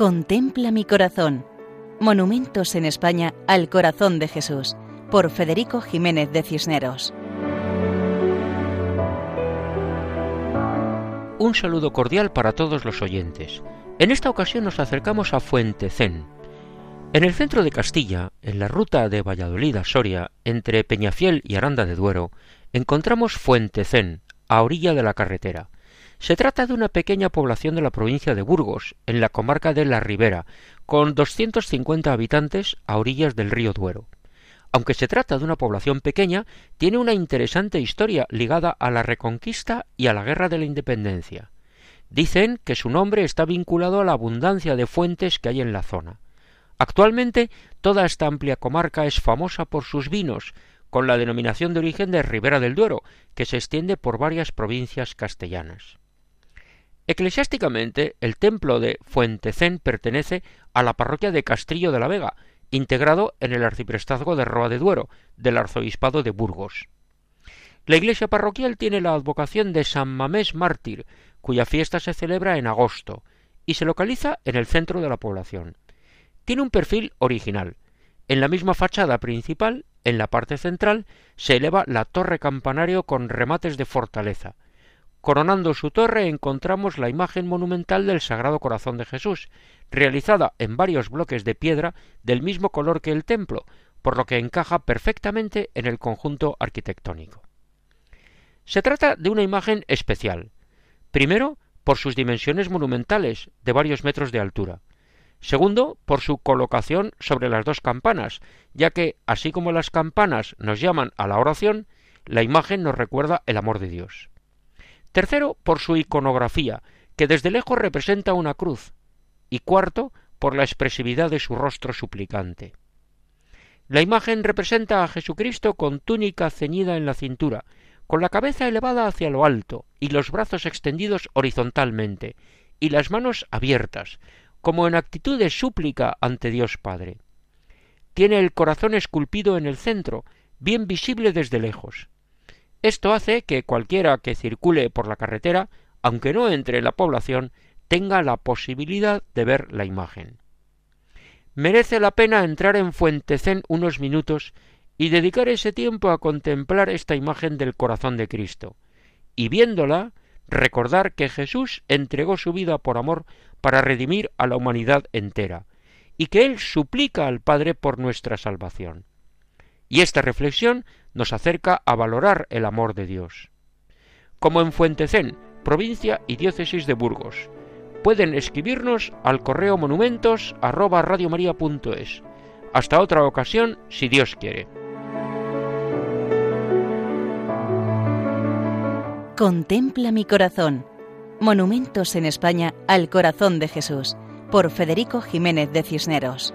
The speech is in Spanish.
Contempla mi corazón. Monumentos en España al corazón de Jesús, por Federico Jiménez de Cisneros. Un saludo cordial para todos los oyentes. En esta ocasión nos acercamos a Fuentecén. En el centro de Castilla, en la ruta de Valladolid a Soria, entre Peñafiel y Aranda de Duero, encontramos Fuentecén, a orilla de la carretera. Se trata de una pequeña población de la provincia de Burgos, en la comarca de La Ribera, con 250 habitantes a orillas del río Duero. Aunque se trata de una población pequeña, tiene una interesante historia ligada a la Reconquista y a la Guerra de la Independencia. Dicen que su nombre está vinculado a la abundancia de fuentes que hay en la zona. Actualmente toda esta amplia comarca es famosa por sus vinos, con la denominación de origen de Ribera del Duero, que se extiende por varias provincias castellanas. Eclesiásticamente, el templo de Fuentecén pertenece a la parroquia de Castrillo de la Vega, integrado en el arciprestazgo de Roa de Duero, del arzobispado de Burgos. La iglesia parroquial tiene la advocación de San Mamés Mártir, cuya fiesta se celebra en agosto, y se localiza en el centro de la población. Tiene un perfil original. En la misma fachada principal, en la parte central, se eleva la torre campanario con remates de fortaleza, Coronando su torre encontramos la imagen monumental del Sagrado Corazón de Jesús, realizada en varios bloques de piedra del mismo color que el templo, por lo que encaja perfectamente en el conjunto arquitectónico. Se trata de una imagen especial. Primero, por sus dimensiones monumentales, de varios metros de altura. Segundo, por su colocación sobre las dos campanas, ya que, así como las campanas nos llaman a la oración, la imagen nos recuerda el amor de Dios. Tercero, por su iconografía, que desde lejos representa una cruz. Y cuarto, por la expresividad de su rostro suplicante. La imagen representa a Jesucristo con túnica ceñida en la cintura, con la cabeza elevada hacia lo alto y los brazos extendidos horizontalmente, y las manos abiertas, como en actitud de súplica ante Dios Padre. Tiene el corazón esculpido en el centro, bien visible desde lejos. Esto hace que cualquiera que circule por la carretera, aunque no entre en la población, tenga la posibilidad de ver la imagen. Merece la pena entrar en Fuentecén unos minutos y dedicar ese tiempo a contemplar esta imagen del corazón de Cristo, y viéndola, recordar que Jesús entregó su vida por amor para redimir a la humanidad entera, y que Él suplica al Padre por nuestra salvación. Y esta reflexión nos acerca a valorar el amor de Dios. Como en Fuentecén, provincia y diócesis de Burgos. Pueden escribirnos al correo monumentos arroba Hasta otra ocasión, si Dios quiere. Contempla mi corazón. Monumentos en España al corazón de Jesús, por Federico Jiménez de Cisneros.